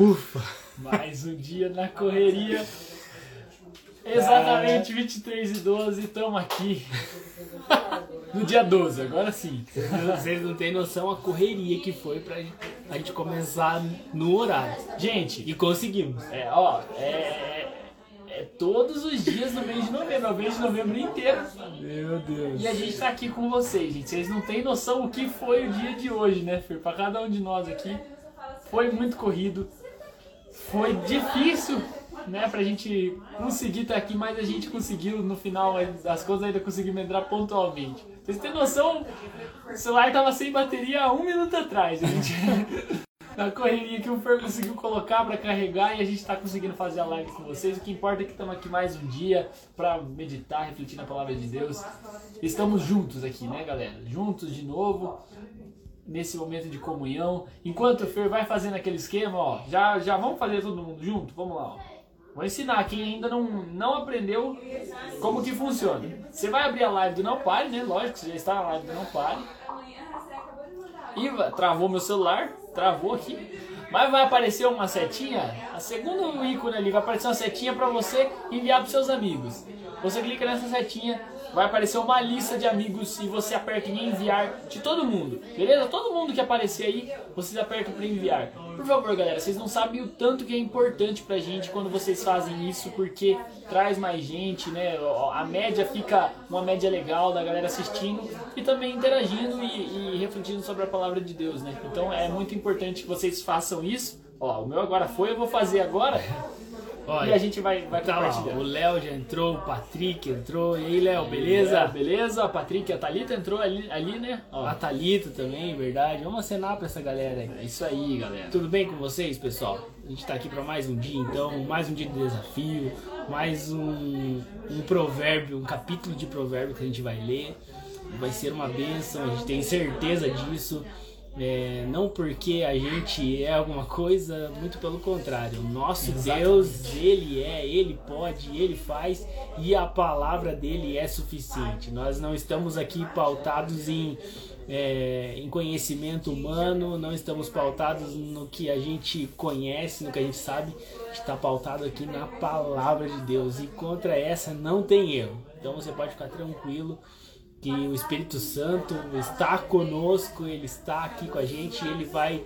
Ufa! Mais um dia na correria. Exatamente 23 e 12, estamos aqui. No dia 12, agora sim. Vocês não têm noção a correria que foi pra a gente começar no horário. Gente, E conseguimos. é, ó, é, é todos os dias no mês de novembro, é o mês de novembro inteiro. Meu Deus. E a gente tá aqui com vocês, gente. Vocês não têm noção o que foi o dia de hoje, né, Fer? Pra cada um de nós aqui. Foi muito corrido. Foi difícil, né, pra gente conseguir estar aqui, mas a gente conseguiu no final, as coisas ainda conseguimos entrar pontualmente. Vocês têm noção? O celular tava sem bateria há um minuto atrás. Gente. Na correria que o Fer conseguiu colocar pra carregar e a gente tá conseguindo fazer a live com vocês. O que importa é que estamos aqui mais um dia pra meditar, refletir na palavra de Deus. Estamos juntos aqui, né, galera? Juntos de novo nesse momento de comunhão. Enquanto o Fer vai fazendo aquele esquema, ó, já, já vamos fazer todo mundo junto? Vamos lá, ó. Vou ensinar quem ainda não, não aprendeu como que funciona. Você vai abrir a live do Não Pare, né? Lógico, você já está na live do Não Pare. E va- travou meu celular, travou aqui. Mas vai aparecer uma setinha, a segundo ícone ali, vai aparecer uma setinha para você enviar para seus amigos. Você clica nessa setinha, vai aparecer uma lista de amigos e você aperta em enviar de todo mundo, beleza? Todo mundo que aparecer aí, vocês apertam para enviar. Por favor, galera, vocês não sabem o tanto que é importante pra gente quando vocês fazem isso, porque traz mais gente, né? A média fica uma média legal da galera assistindo e também interagindo e, e refletindo sobre a palavra de Deus, né? Então é muito importante que vocês façam isso. Ó, o meu agora foi, eu vou fazer agora e a gente vai, vai Tá lá, compartilhando. o Léo já entrou, o Patrick entrou. E aí, Léo, Beleza? beleza? Beleza? A Patrick a Thalita entrou ali, ali né? Ó, A Thalita também, verdade. Vamos acenar pra essa galera aí. é isso aí, galera. Tudo bem com vocês, pessoal? A gente tá aqui para mais um dia, então, mais um dia de desafio, mais um, um provérbio, um capítulo de provérbio que a gente vai ler. Vai ser uma bênção, a gente tem certeza disso. É, não porque a gente é alguma coisa, muito pelo contrário. O nosso Exatamente. Deus, Ele é, Ele pode, Ele faz e a palavra dele é suficiente. Nós não estamos aqui pautados em é, em conhecimento humano, não estamos pautados no que a gente conhece, no que a gente sabe, está pautado aqui na palavra de Deus e contra essa não tem erro. Então você pode ficar tranquilo que o Espírito Santo está conosco, ele está aqui com a gente, ele vai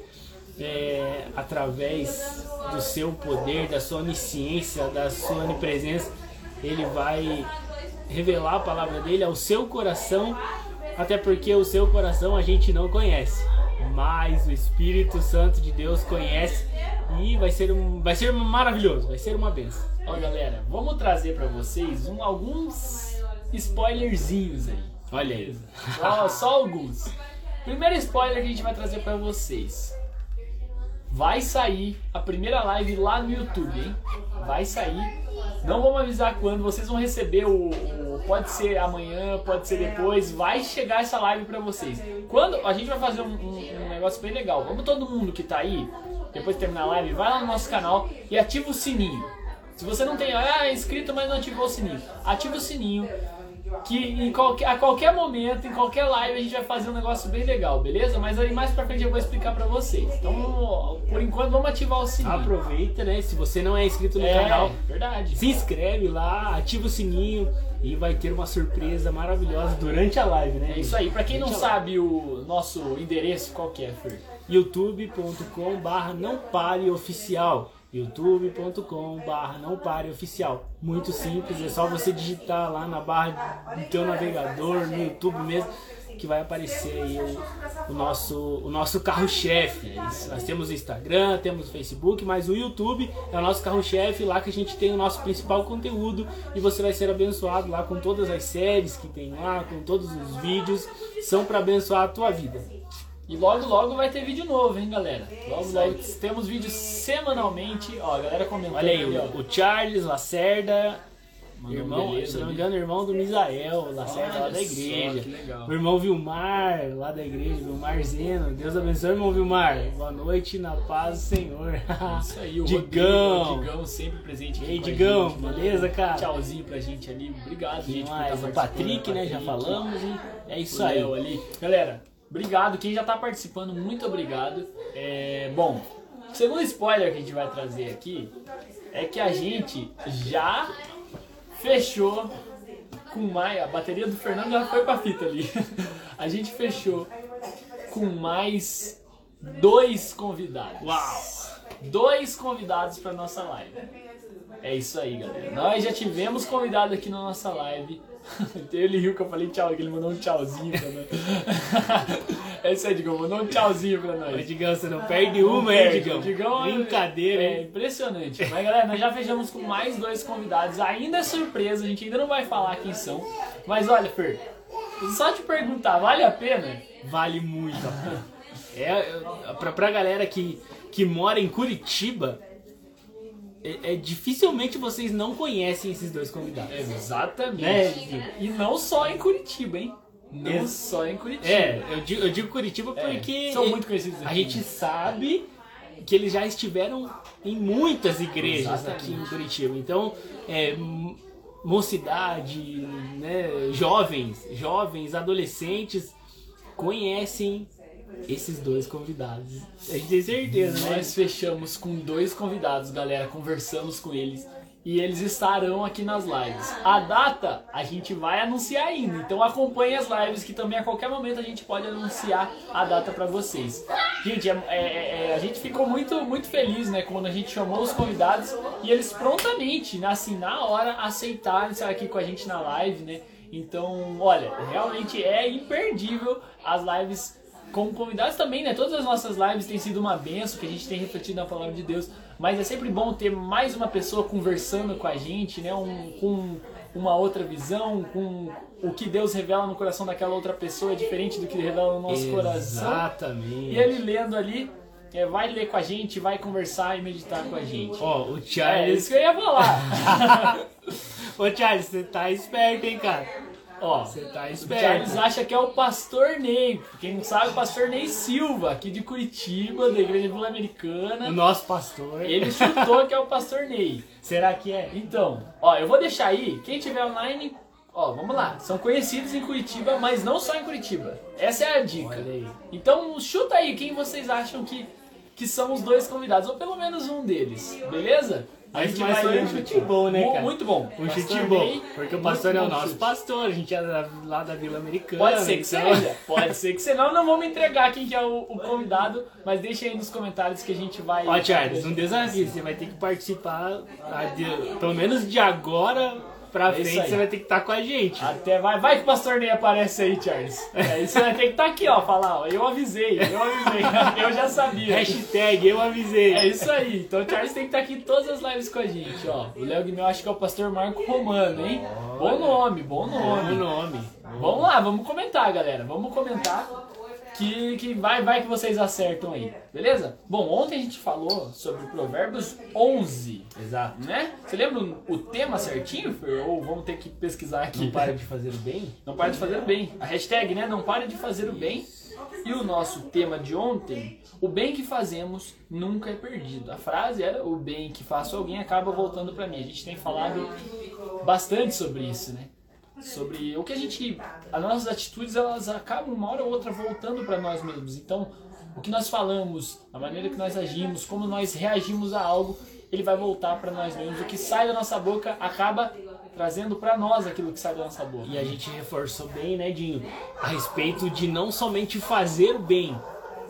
é, através do seu poder, da sua onisciência, da sua onipresença, ele vai revelar a palavra dele ao seu coração, até porque o seu coração a gente não conhece, mas o Espírito Santo de Deus conhece e vai ser um, vai ser maravilhoso, vai ser uma benção. Ó, galera, vamos trazer pra vocês um, alguns spoilerzinhos aí. Olha aí. Só, só alguns. Primeiro spoiler que a gente vai trazer pra vocês. Vai sair a primeira live lá no YouTube, hein? Vai sair. Não vamos avisar quando, vocês vão receber o, o- Pode ser amanhã, pode ser depois. Vai chegar essa live pra vocês. Quando a gente vai fazer um, um- um negócio bem legal. Vamos todo mundo que tá aí, depois de terminar a live, vai lá no nosso canal e ativa o sininho. Se você não tem, ah, é inscrito, mas não ativou o sininho, ativa o sininho que em qualquer, a qualquer momento, em qualquer live, a gente vai fazer um negócio bem legal, beleza? Mas aí mais pra frente eu vou explicar pra vocês. Então, por enquanto, vamos ativar o sininho. Aproveita, né? Se você não é inscrito no é, canal, verdade. se inscreve lá, ativa o sininho e vai ter uma surpresa maravilhosa durante a live, né? É isso aí. Pra quem não Durante sabe o nosso endereço, qual que é, Fer? youtube.com barra não pare oficial youtube.com barra não pare oficial muito simples, é só você digitar lá na barra do teu navegador no YouTube mesmo que vai aparecer aí o, o nosso, o nosso carro-chefe. Nós temos o Instagram, temos o Facebook, mas o YouTube é o nosso carro-chefe, lá que a gente tem o nosso principal conteúdo e você vai ser abençoado lá com todas as séries que tem lá, com todos os vídeos, são para abençoar a tua vida. E logo, logo vai ter vídeo novo, hein, galera? Logo, logo temos vídeos semanalmente. Ó, a galera comentando Olha aí, ali, ó. o, o Charles Lacerda, Mandou irmão, beleza se não me engano, irmão do Misael Lacerda lá da só, igreja. legal. O irmão Vilmar, lá da igreja, Vilmar Zeno. Deus abençoe, irmão Vilmar. Boa noite, na paz do Senhor. Isso aí, o Digão. Rodrigo, o Digão sempre presente aqui Ei, Digão, gente, beleza, cara? Tchauzinho pra gente ali. Obrigado, gente, estar O Patrick, né? Já Patrick. falamos. E é isso aí. Ali. Galera, obrigado. Quem já tá participando, muito obrigado. É, bom, O segundo spoiler que a gente vai trazer aqui é que a gente já fechou com mais. A bateria do Fernando já foi pra fita ali. A gente fechou com mais dois convidados. Uau! Dois convidados para nossa live. É isso aí, galera. Nós já tivemos convidado aqui na nossa live. Ele riu que eu falei tchau, que ele mandou um tchauzinho pra nós. É isso aí, Digão, mandou um tchauzinho pra nós. Digão, você não perde uma, perde. Digão? Digão é- Brincadeira, É hein? impressionante. Mas galera, nós já fechamos com mais dois convidados. Ainda é surpresa, a gente ainda não vai falar quem são. Mas olha, Fer, só te perguntar, vale a pena? Vale muito a pena. É, pra, pra galera que, que mora em Curitiba, é, é, dificilmente vocês não conhecem esses dois convidados. Exatamente. Né? E não só em Curitiba, hein? Não Ex- só em Curitiba. É, eu digo, eu digo Curitiba É, porque são muito conhecidos a aqui, gente né? sabe que eles já estiveram em muitas igrejas Exatamente. aqui em Curitiba. Então, é, mocidade, né, jovens, jovens, adolescentes conhecem esses dois convidados. A gente tem certeza, né? Nós fechamos com dois convidados, galera. Conversamos com eles. E eles estarão aqui nas lives. A data a gente vai anunciar ainda. Então acompanhe as lives que também a qualquer momento a gente pode anunciar a data pra vocês. Gente, é- é- é- a gente ficou muito, muito feliz, né? Quando a gente chamou os convidados e eles prontamente, né, assim, na hora, aceitaram estar aqui com a gente na live, né? Então, olha, realmente é imperdível as lives com convidados também, né? Todas as nossas lives têm sido uma benção, que a gente tem refletido na palavra de Deus. Mas é sempre bom ter mais uma pessoa conversando com a gente, né? Um, com uma outra visão, com o que Deus revela no coração daquela outra pessoa é diferente do que revela no nosso coração. Exatamente. E ele lendo ali, é, vai ler com a gente, vai conversar e meditar com a gente. Ó, o É isso Charles. que eu ia falar. Ô Charles, você tá esperto, hein, cara? Ó, Você tá O esperto. Charles acha que é o pastor Ney. Quem não sabe, o pastor Ney Silva, aqui de Curitiba, da Igreja Vila O Americana. nosso pastor. Ele chutou que é o pastor Ney. Será que é? Então, ó, eu vou deixar aí, quem tiver online, ó, vamos lá. São conhecidos em Curitiba, mas não só em Curitiba. Essa é a dica. Então, chuta aí quem vocês acham que, que são os dois convidados, ou pelo menos um deles, beleza? Mas- mas foi um lendo chute bom, né, cara? Muito bom. Um chute bom. Porque o pastor é o nosso pastor, a gente é lá da Vila Americana. Pode ser que então- seja, pode ser que senão não vamos entregar quem que é o, o convidado, mas deixa aí nos comentários que a gente vai. Ó, Charles, um desafio. Você vai ter que participar, de- pelo menos de agora pra É frente, você vai ter que estar com a gente. Até vai, vai que o pastor Ney aparece aí, Charles. É, isso vai ter que estar aqui, ó, falar, ó, eu avisei, eu avisei, eu já sabia. Hashtag eu avisei. É isso aí, então o Charles tem que estar aqui em todas as lives com a gente, ó. O Léo Guimel acho que é o pastor Marco Romano, hein? Bom nome, bom Bom nome. nome. Vamos lá, vamos comentar, galera. Vamos comentar que, que vai, vai que vocês acertam aí, beleza? Bom, ontem a gente falou sobre Provérbios 11, Exato. né? Você lembra o tema certinho, Fer? Ou vamos ter que pesquisar aqui? Não para de fazer o bem? Não pare de fazer o bem. A hashtag, né? Não pare de fazer o bem. E o nosso tema de ontem, o bem que fazemos nunca é perdido. A frase era o bem que faço alguém acaba voltando pra mim. A gente tem falado bastante sobre isso, né? Sobre o que a gente, as nossas atitudes, elas acabam uma hora ou outra voltando pra nós mesmos. Então, o que nós falamos, a maneira que nós agimos, como nós reagimos a algo, ele vai voltar pra nós mesmos. O que sai da nossa boca acaba trazendo pra nós aquilo que sai da nossa boca. E a gente reforçou bem, né, Dinho, a respeito de não somente fazer o bem,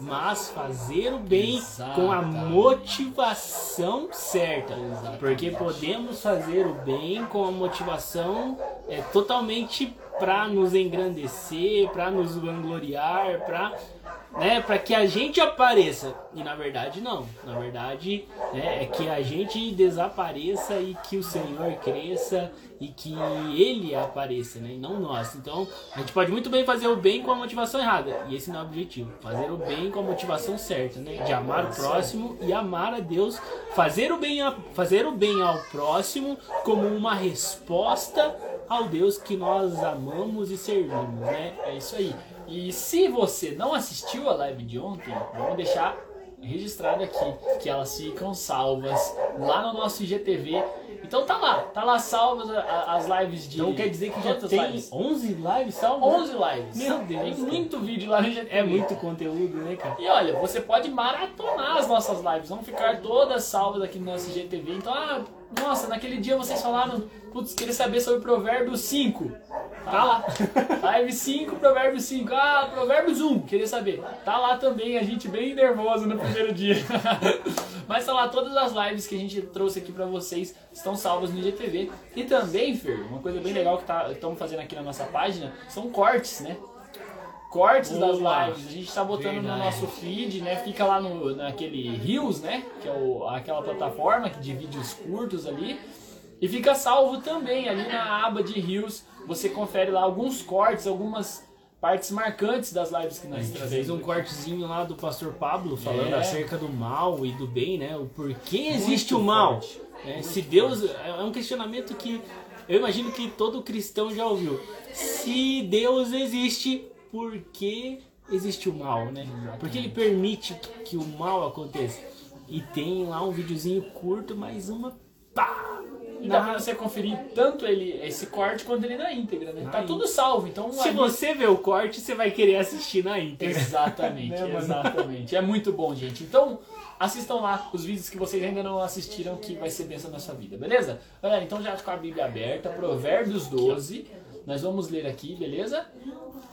mas fazer o bem com a Exatamente. motivação certa. Exatamente. Porque podemos fazer o bem com a motivação é, totalmente para nos engrandecer, para nos vangloriar, para né, para que a gente apareça. E na verdade não. Na verdade né, é que a gente desapareça e que o Senhor cresça e que Ele apareça, né, e não nós. Então a gente pode muito bem fazer o bem com a motivação errada. E esse não é o objetivo. Fazer o bem com a motivação certa, né? De amar o próximo e amar a Deus. Fazer o bem, a, fazer o bem ao próximo como uma resposta ao Deus que nós amamos e servimos, né? É isso aí. E se você não assistiu a live de ontem, vamos deixar registrado aqui que elas ficam salvas lá no nosso IGTV. Então tá lá, tá lá salvas as lives de. Então quer dizer que já tem lives. 11 lives salvas? 11 lives. Meu Deus, Tem muito vídeo lá no GTV. É muito conteúdo, né, cara? E olha, você pode maratonar as nossas lives, vão ficar todas salvas aqui no nosso GTV. Então, ah, nossa, naquele dia vocês falaram, putz, queria saber sobre Provérbios 5. Tá lá. Live 5, Provérbios 5. Ah, Provérbios 1, queria saber. Tá lá também, a gente bem nervoso no primeiro dia. Mas tá lá todas as lives que a gente trouxe aqui pra vocês estão salvas no GTV. E também, Fer, uma coisa bem legal que tá, estamos fazendo aqui na nossa página são cortes, né? Cortes das Boa. lives. A gente tá botando no Verdade. nosso feed, né? Fica lá no, naquele Reels, né? Que é o, aquela plataforma que de vídeos curtos ali. E fica salvo também ali na aba de Reels. Você confere lá alguns cortes, algumas partes marcantes das lives que A nós gente trazemos. fez um cortezinho lá do pastor Pablo falando É. acerca do mal e do bem, né? O porquê existe Muito o mal. forte. né? Se Deus. É um questionamento que eu imagino que todo cristão já ouviu. Se Deus existe, por que existe o mal, né? Porque ele permite que o mal aconteça. E tem lá um videozinho curto, mas uma pá! E dá na- pra você conferir tanto ele, esse corte quanto ele na íntegra, né? Na Tá íntegra. tudo salvo, então Se ali- você vê o corte, você vai querer assistir na íntegra. Exatamente, Né, exatamente. É muito bom, gente. Então, assistam lá os vídeos que vocês ainda não assistiram, que vai ser bênção na sua vida, beleza? Galera, então já com a Bíblia aberta, Provérbios 12. Nós vamos ler aqui, beleza?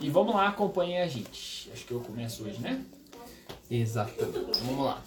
E vamos lá, acompanhem a gente. Acho que eu começo hoje, né? Exatamente. Então, vamos lá.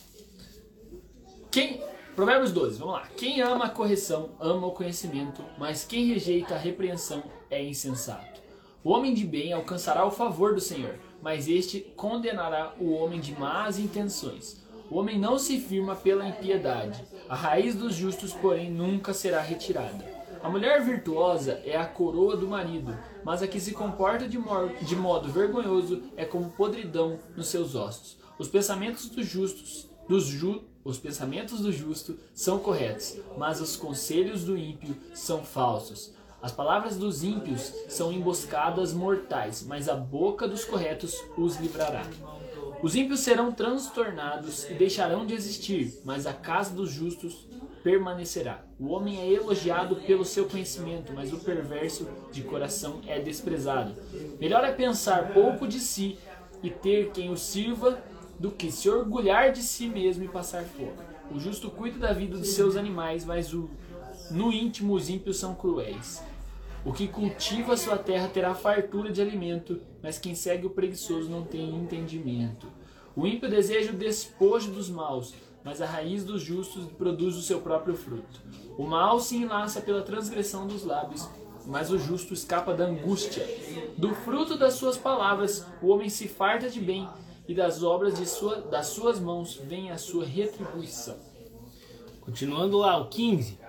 Quem. Provérbios 12, vamos lá. Quem ama a correção, ama o conhecimento, mas quem rejeita a repreensão é insensato. O homem de bem alcançará o favor do Senhor, mas este condenará o homem de más intenções. O homem não se firma pela impiedade. A raiz dos justos, porém, nunca será retirada. A mulher virtuosa é a coroa do marido, mas a que se comporta de, de modo vergonhoso é como podridão nos seus ossos. Os pensamentos dos justos, dos ju, os pensamentos do justo são corretos, mas os conselhos do ímpio são falsos. As palavras dos ímpios são emboscadas mortais, mas a boca dos corretos os livrará. Os ímpios serão transtornados e deixarão de existir, mas a casa dos justos permanecerá. O homem é elogiado pelo seu conhecimento, mas o perverso de coração é desprezado. Melhor é pensar pouco de si e ter quem o sirva do que se orgulhar de si mesmo e passar fome. O justo cuida da vida dos seus animais, mas o, no íntimo os ímpios são cruéis. O que cultiva sua terra terá fartura de alimento, mas quem segue o preguiçoso não tem entendimento. O ímpio deseja o despojo dos maus, mas a raiz dos justos produz o seu próprio fruto. O mal se enlaça pela transgressão dos lábios, mas o justo escapa da angústia. Do fruto das suas palavras, o homem se farta de bem, e das obras de sua, das suas mãos vem a sua retribuição. Continuando lá, o 15.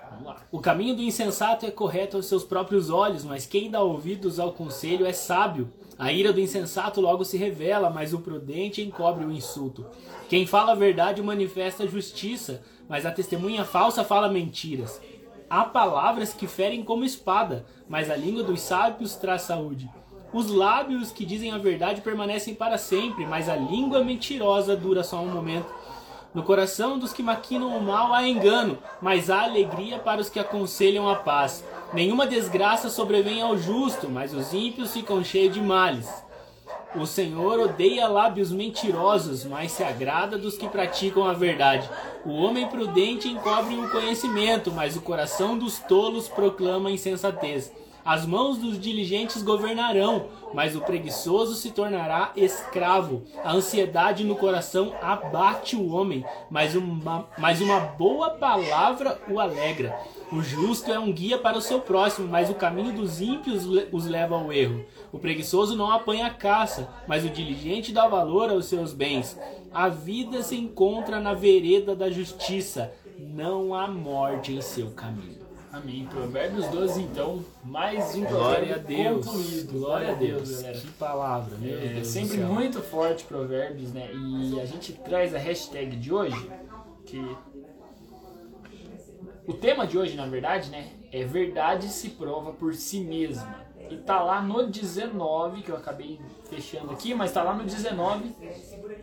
O caminho do insensato é correto aos seus próprios olhos, mas quem dá ouvidos ao conselho é sábio. A ira do insensato logo se revela, mas o prudente encobre o insulto. Quem fala a verdade manifesta justiça, mas a testemunha falsa fala mentiras. Há palavras que ferem como espada, mas a língua dos sábios traz saúde. Os lábios que dizem a verdade permanecem para sempre, mas a língua mentirosa dura só um momento. No coração dos que maquinam o mal há engano, mas há alegria para os que aconselham a paz. Nenhuma desgraça sobrevém ao justo, mas os ímpios ficam cheios de males. O Senhor odeia lábios mentirosos, mas se agrada dos que praticam a verdade. O homem prudente encobre o conhecimento, mas o coração dos tolos proclama insensatez. As mãos dos diligentes governarão, mas o preguiçoso se tornará escravo. A ansiedade no coração abate o homem, mas uma, mas uma boa palavra o alegra. O justo é um guia para o seu próximo, mas o caminho dos ímpios os leva ao erro. O preguiçoso não apanha a caça, mas o diligente dá valor aos seus bens. A vida se encontra na vereda da justiça, não há morte em seu caminho. Amém. Provérbios 12, então, mais um Glória a Deus. concluído. Glória a Deus, galera. Que palavra, meu É Deus. do sempre céu. muito forte provérbios, né? E a gente traz a hashtag de hoje, que o tema de hoje, na verdade, né, é verdade se prova por si mesma. E tá lá no 19, que eu acabei fechando aqui, mas tá lá no 19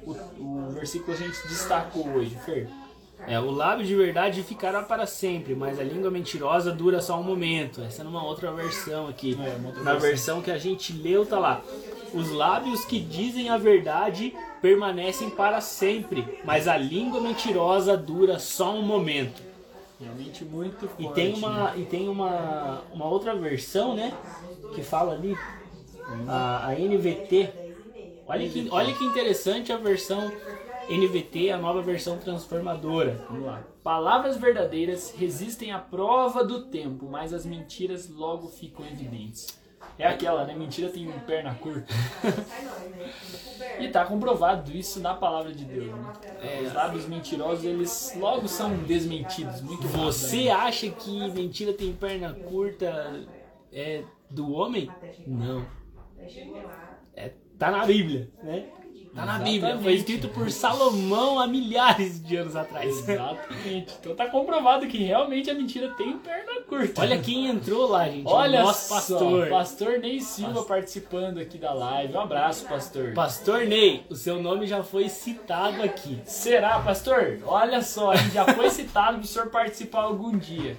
o, o versículo que a gente destacou hoje, Fer. É, o lábio de verdade ficará para sempre, mas a língua mentirosa dura só um momento. Essa é numa outra versão aqui. É, uma outra Na versão. versão que a gente leu, tá lá. Os lábios que dizem a verdade permanecem para sempre, mas a língua mentirosa dura só um momento. Realmente muito forte. E tem né? uma, e tem uma, uma outra versão, né? Que fala ali, a, a NVT. Olha que, olha que interessante a versão NVT, a nova versão transformadora. Vamos lá. Palavras verdadeiras resistem à prova do tempo, mas as mentiras logo ficam evidentes. É aquela, né? Mentira tem perna curta. e tá comprovado isso na palavra de Deus, né? Os lábios mentirosos, eles logo são desmentidos. Muito rápido, Você né? acha que mentira tem perna curta é do homem? Não. É, tá na Bíblia, né? Tá na Bíblia. Foi Exatamente. escrito por Salomão há milhares de anos atrás. Exatamente. Então tá comprovado que realmente a mentira tem perna curta. Olha quem entrou lá, gente. Olha nosso só, pastor. pastor Ney Silva participando aqui da live. Um abraço, pastor. Pastor Ney, o seu nome já foi citado aqui. Será, pastor? Olha só, a gente já foi citado para o senhor participar algum dia.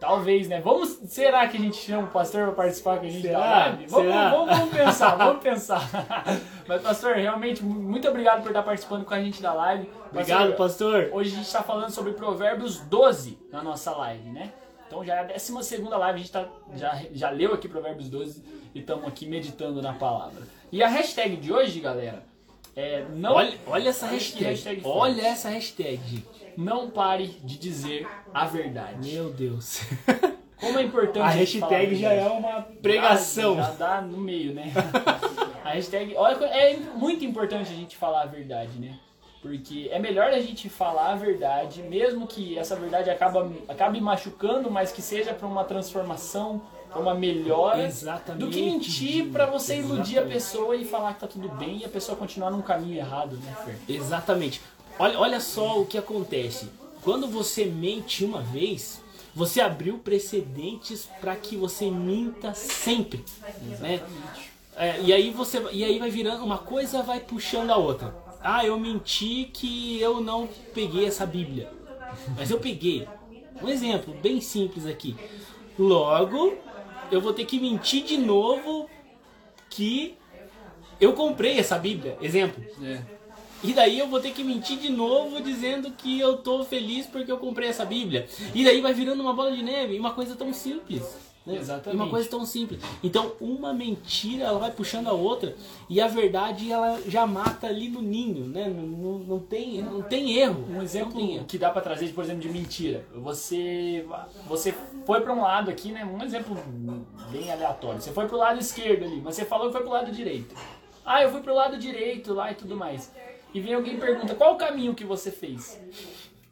Talvez, né? Vamos, será que a gente chama o pastor para participar com a gente da Será? live? Vamos, Será? vamos, vamos pensar, vamos pensar. Mas, pastor, realmente, muito obrigado por estar participando com a gente da live. Obrigado, pastor. Hoje a gente está falando sobre Provérbios 12 na nossa live, né? Então já é a 12 live, a gente tá, já, já leu aqui Provérbios 12 e estamos aqui meditando na palavra. E a hashtag de hoje, galera, é não, Olha, olha essa hashtag. hashtag olha essa hashtag, gente. não pare de dizer a verdade. Meu Deus. Como é importante A hashtag já é uma pregação. Já, já dá no meio, né? a hashtag. Olha, é muito importante a gente falar a verdade, né? Porque é melhor a gente falar a verdade, mesmo que essa verdade acaba, acabe machucando, mas que seja para uma transformação, para uma melhora, Exatamente. do que mentir para você iludir a Exatamente. pessoa e falar que tá tudo bem e a pessoa continuar num caminho errado, né, Fer? Exatamente. Olha, olha só o que acontece. Quando você mente uma vez, você abriu precedentes para que você minta sempre. Né? É, e, aí você, e aí vai virando, uma coisa vai puxando a outra. Ah, eu menti que eu não peguei essa Bíblia. Mas eu peguei. Um exemplo bem simples aqui. Logo, eu vou ter que mentir de novo que eu comprei essa Bíblia. Exemplo. É. E daí eu vou ter que mentir de novo dizendo que eu tô feliz porque eu comprei essa Bíblia. E daí vai virando uma bola de neve, uma coisa tão simples. Né? Exatamente. Uma coisa tão simples. Então, uma mentira ela vai puxando a outra e a verdade ela já mata ali no ninho, né? Não, não, não tem, não tem erro. Um exemplo erro. que dá pra trazer, por exemplo, de mentira. Você, você foi pra um lado aqui, né? Um exemplo bem aleatório. Você foi pro lado esquerdo ali, mas você falou que foi pro lado direito. Ah, eu fui pro lado direito lá e tudo mais. E vem alguém e pergunta qual o caminho que você fez.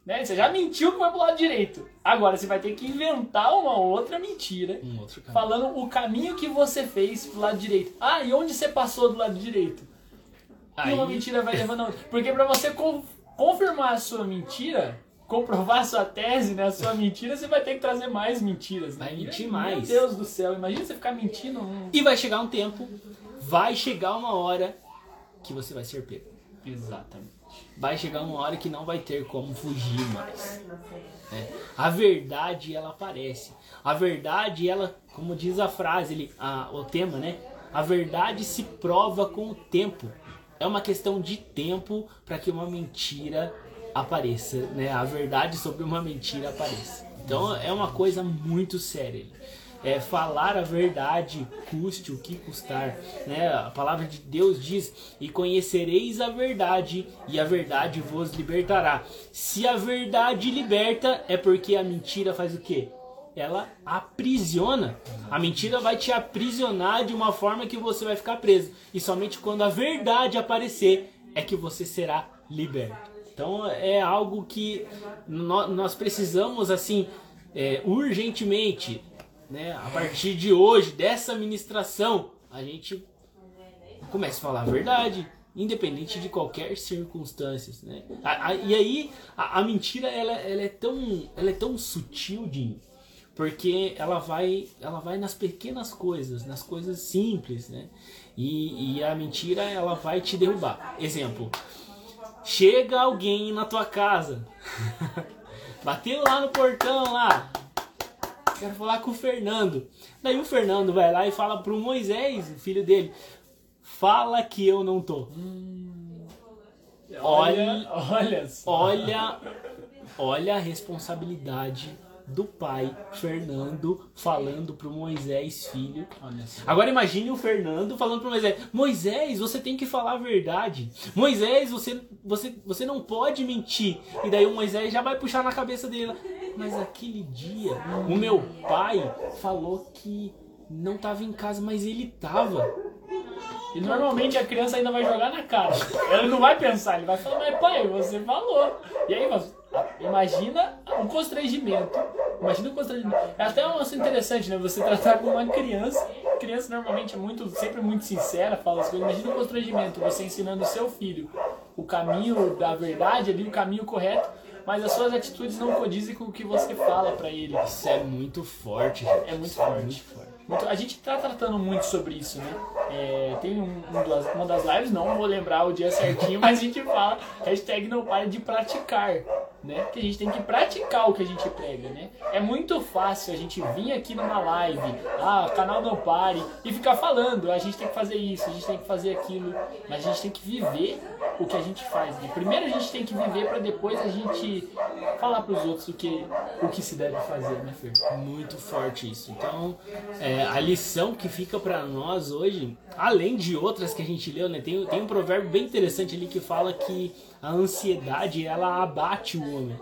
Né? Você já mentiu que foi pro lado direito. Agora você vai ter que inventar uma outra mentira. Um outro caminho. Falando o caminho que você fez pro lado direito. Ah, e onde você passou do lado direito? E uma Aí- mentira vai levando a outra. Porque pra você con- confirmar a sua mentira, comprovar a sua tese, né, a sua mentira, você vai ter que trazer mais mentiras. Né? Vai mentir Meu mais. Deus do céu, imagina você ficar mentindo. um- E vai chegar um tempo, vai chegar uma hora que você vai ser pego. Exatamente. Vai chegar uma hora que não vai ter como fugir mais. né? A verdade ela aparece. A verdade ela, como diz a frase, ele, a, o tema, né? A verdade se prova com o tempo. É uma questão de tempo para que uma mentira apareça, né? A verdade sobre uma mentira apareça. Então é uma coisa muito séria. É falar a verdade, custe o que custar, né? A palavra de Deus diz: "E conhecereis a verdade, e a verdade vos libertará". Se a verdade liberta, é porque a mentira faz o quê? Ela aprisiona. A mentira vai te aprisionar de uma forma que você vai ficar preso. E somente quando a verdade aparecer é que você será liberto. Então é algo que nó- nós precisamos assim é, urgentemente, né? A partir de hoje dessa ministração a gente comece a falar a verdade, independente de qualquer circunstância, né? A- a- e aí a, a mentira ela, ela é tão ela é tão sutil, Dinho, porque ela vai ela vai nas pequenas coisas, nas coisas simples, né? E, e a mentira ela vai te derrubar. Exemplo, chega alguém na tua casa bateu lá no portão lá. Quero falar com o Fernando. Daí o Fernando vai lá e fala pro Moisés, o filho dele, fala que eu não tô. Olha, olha, só. Olha, olha a responsabilidade do pai Fernando falando pro Moisés filho. Olha só. Agora imagine o Fernando falando pro Moisés: Moisés, você tem que falar a verdade. Moisés, você, você, você não pode mentir. E daí o Moisés já vai puxar na cabeça dele. Mas aquele dia, o meu pai falou que não estava em casa, mas ele estava. E normalmente a criança ainda vai jogar na cara. Ele não vai pensar, ele vai falar, mas pai, você falou. E aí, mas, imagina o constrangimento. Imagina o constrangimento. É até um assunto interessante, né? Você tratar com uma criança. Criança normalmente é muito, sempre muito sincera, fala as coisas. Imagina o constrangimento, você ensinando o seu filho o caminho da verdade ali, o caminho correto, mas as suas atitudes não condizem com o que você fala pra ele. Isso é muito forte, gente. É muito Isso é forte. muito forte. Muito- a gente tá tratando muito sobre isso, né? É, tem um, um uma das lives, não vou lembrar o dia certinho, mas a gente fala, hashtag não pare de praticar, né? Que a gente tem que praticar o que a gente prega, né? É muito fácil a gente vir aqui numa live, ah, canal não pare, e ficar falando, a gente tem que fazer isso, a gente tem que fazer aquilo, mas a gente tem que viver o que a gente faz. né? Primeiro a gente tem que viver para depois a gente falar pros outros o que, o que se deve fazer, né, Fer? Muito forte isso. Então, é, a lição que fica pra nós hoje, além de outras que a gente leu, né, tem, tem um provérbio bem interessante ali que fala que a ansiedade ela abate o homem.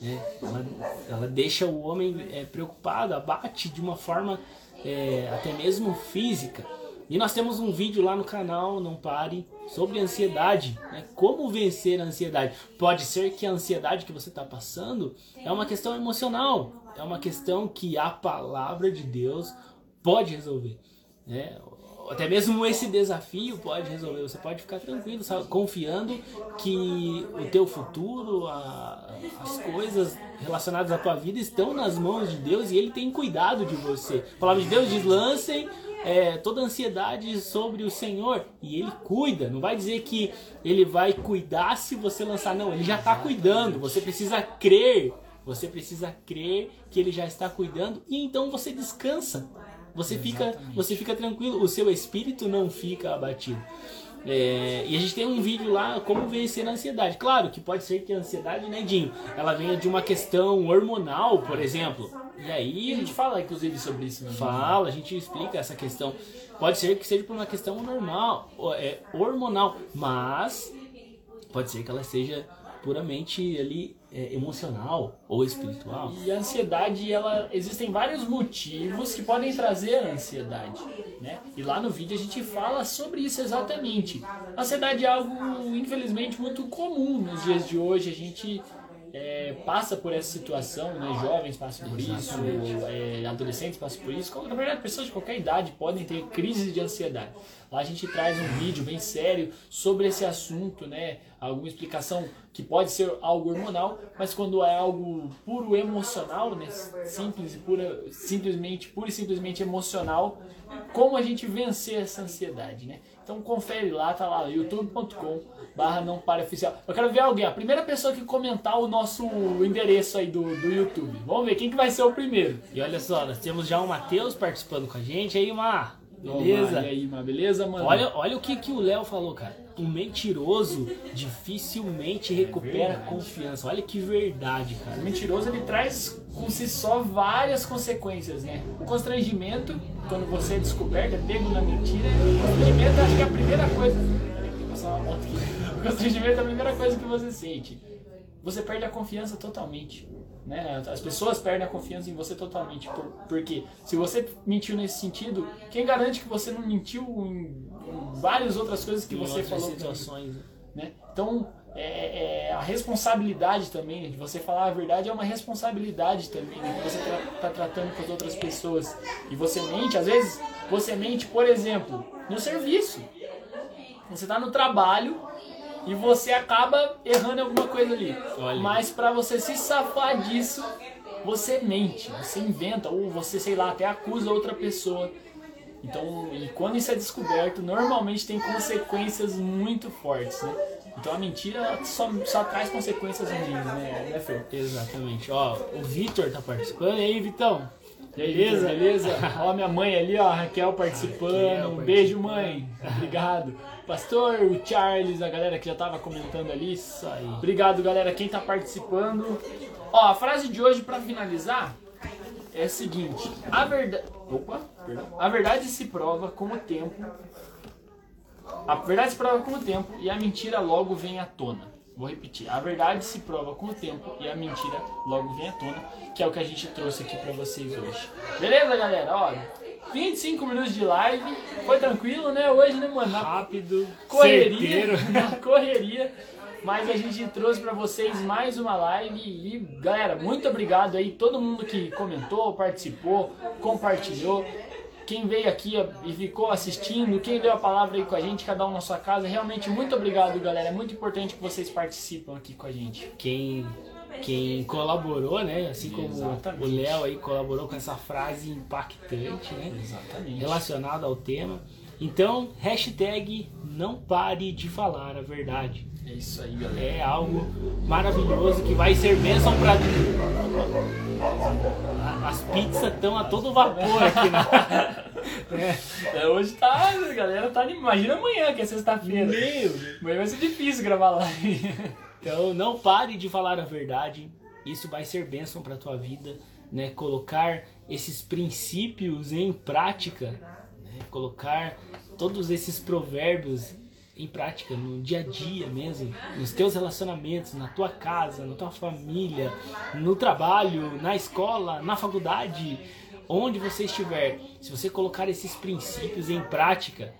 né? Ela, ela deixa o homem é, preocupado, abate de uma forma é, até mesmo física. E nós temos um vídeo lá no canal, não pare, sobre ansiedade. Né? Como vencer a ansiedade. Pode ser que a ansiedade que você está passando é uma questão emocional. É uma questão que a palavra de Deus pode resolver. Né? Até mesmo esse desafio pode resolver. Você pode ficar tranquilo, sabe? confiando que o teu futuro, a- as coisas relacionadas à tua vida estão nas mãos de Deus e Ele tem cuidado de você. A palavra de Deus diz: lancem é, toda ansiedade sobre o Senhor e Ele cuida. Não vai dizer que Ele vai cuidar se você lançar, não. Ele já está cuidando. Você precisa crer. Você precisa crer que Ele já está cuidando e então você descansa. Você fica, você fica tranquilo. O seu espírito não fica abatido. É, e a gente tem um vídeo lá como vencer a ansiedade. Claro que pode ser que a ansiedade, né, Dinho, ela venha de uma questão hormonal, por exemplo. E aí E a gente fala, inclusive, sobre isso. Né? fala, a gente explica essa questão. Pode ser que seja por uma questão normal, é, hormonal, mas pode ser que ela seja puramente ali é, emocional ou espiritual. E a ansiedade, ela existem vários motivos que podem trazer a ansiedade, né? E lá no vídeo a gente fala sobre isso exatamente. A ansiedade é algo, infelizmente, muito comum nos dias de hoje. A gente é, passa por essa situação, né? Jovens passam por isso, é, adolescentes passam por isso. Na verdade, pessoas de qualquer idade podem ter crises de ansiedade. Lá a gente traz um vídeo bem sério sobre esse assunto, né? Alguma explicação que pode ser algo hormonal, mas quando é algo puro emocional, né? Simples e pura, simplesmente, pura e simplesmente emocional, como a gente vencer essa ansiedade, né? Então confere lá, tá lá, youtube.com barra não pare oficial. Eu quero ver alguém, a primeira pessoa que comentar o nosso endereço aí do, do YouTube. Vamos ver quem que vai ser o primeiro. E olha só, nós temos já o Matheus participando com a gente. Aí, Vamos beleza? E aí, mas beleza, mano? Olha, olha o que, que o Léo falou, cara. Um mentiroso dificilmente recupera verdade. confiança. Olha que verdade, cara. O mentiroso ele traz com si só várias consequências, né? O constrangimento, quando você é descoberto, é pego na mentira. O constrangimento, acho que é a primeira coisa. O constrangimento é a primeira coisa que você sente. Você perde a confiança totalmente. Né? As pessoas perdem a confiança em você totalmente. Por, porque se você mentiu nesse sentido, quem garante que você não mentiu em, em várias outras coisas que Em você falou? situações. né? né? Então, é, é, a responsabilidade também, de você falar a verdade é uma responsabilidade também, né, que você está tratando com as outras pessoas. E você mente, às vezes, você mente, por exemplo, no serviço. Você está no trabalho e você acaba errando alguma coisa ali. Olha. Mas para você se safar disso, você mente, você inventa, ou você, sei lá, até acusa outra pessoa. Então, e quando isso é descoberto, normalmente tem consequências muito fortes, né? Então a mentira só, só traz consequências ruins, né, né Fer? Exatamente. Ó, o Vitor tá participando. E aí, Vitão? Beleza, beleza? Ó, minha mãe ali, ó, Raquel participando. Um beijo, mãe. Obrigado. Pastor, o Charles, a galera que já tava comentando ali. Isso aí. Obrigado, galera, quem tá participando. Ó, a frase de hoje pra finalizar é a seguinte: a verdade. Opa, perdão. A verdade se prova com o tempo. A verdade se prova com o tempo e a mentira logo vem à tona. Vou repetir. A verdade se prova com o tempo e a mentira logo vem à tona, que é o que a gente trouxe aqui pra vocês hoje. Beleza, galera? Ó, 25 minutos de live. Foi tranquilo, né? Hoje, né, mano? Na Rápido, correria, certeiro. na correria. Mas a gente trouxe pra vocês mais uma live e galera, muito obrigado aí todo mundo que comentou, participou, compartilhou. Quem veio aqui e ficou assistindo, quem deu a palavra aí com a gente, cada um na sua casa, realmente muito obrigado, galera. É muito importante que vocês participam aqui com a gente. Quem, quem colaborou, né? Assim como Exatamente. o Léo aí colaborou com essa frase impactante, né? Exatamente. Relacionada ao tema. Então, hashtag não pare de falar a verdade. É isso aí, galera. É algo maravilhoso que vai ser bênção para As pizzas estão a todo vapor aqui na. É. É, hoje tá, a galera tá. Imagina amanhã, que é sexta-feira. Amanhã vai ser difícil gravar live. Então não pare de falar a verdade. Isso vai ser bênção para tua vida, né? Colocar esses princípios em prática, né? Colocar todos esses provérbios em prática no dia a dia mesmo, nos teus relacionamentos, na tua casa, na tua família, no trabalho, na escola, na faculdade, onde você estiver. Se você colocar esses princípios em prática,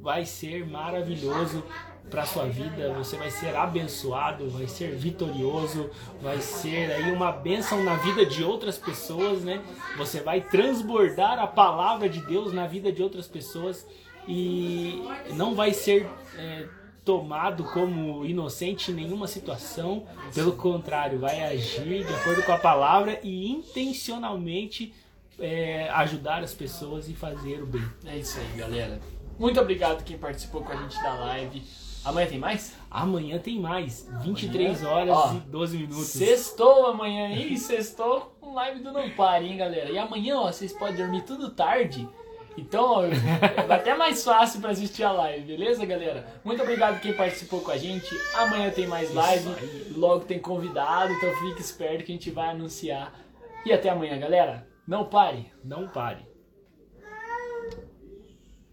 vai ser maravilhoso para sua vida, você vai ser abençoado, vai ser vitorioso, vai ser aí uma bênção na vida de outras pessoas, né? Você vai transbordar a palavra de Deus na vida de outras pessoas e não vai ser é, tomado como inocente em nenhuma situação, pelo contrário, vai agir de acordo com a palavra e intencionalmente é, ajudar as pessoas e fazer o bem. É isso aí, galera. Muito obrigado quem participou com a gente da live. Amanhã tem mais? Amanhã tem mais, 23 Amanhã? horas Ó, e 12 minutos. Sextou amanhã, hein? Sextou com live do Não Pare, hein, galera? E amanhã, ó, vocês podem dormir tudo tarde. Então, ó, vai até mais fácil pra assistir a live, beleza, galera? Muito obrigado quem participou com a gente. Amanhã tem mais live, logo tem convidado, então fique esperto que a gente vai anunciar. E até amanhã, galera. Não pare! Não pare.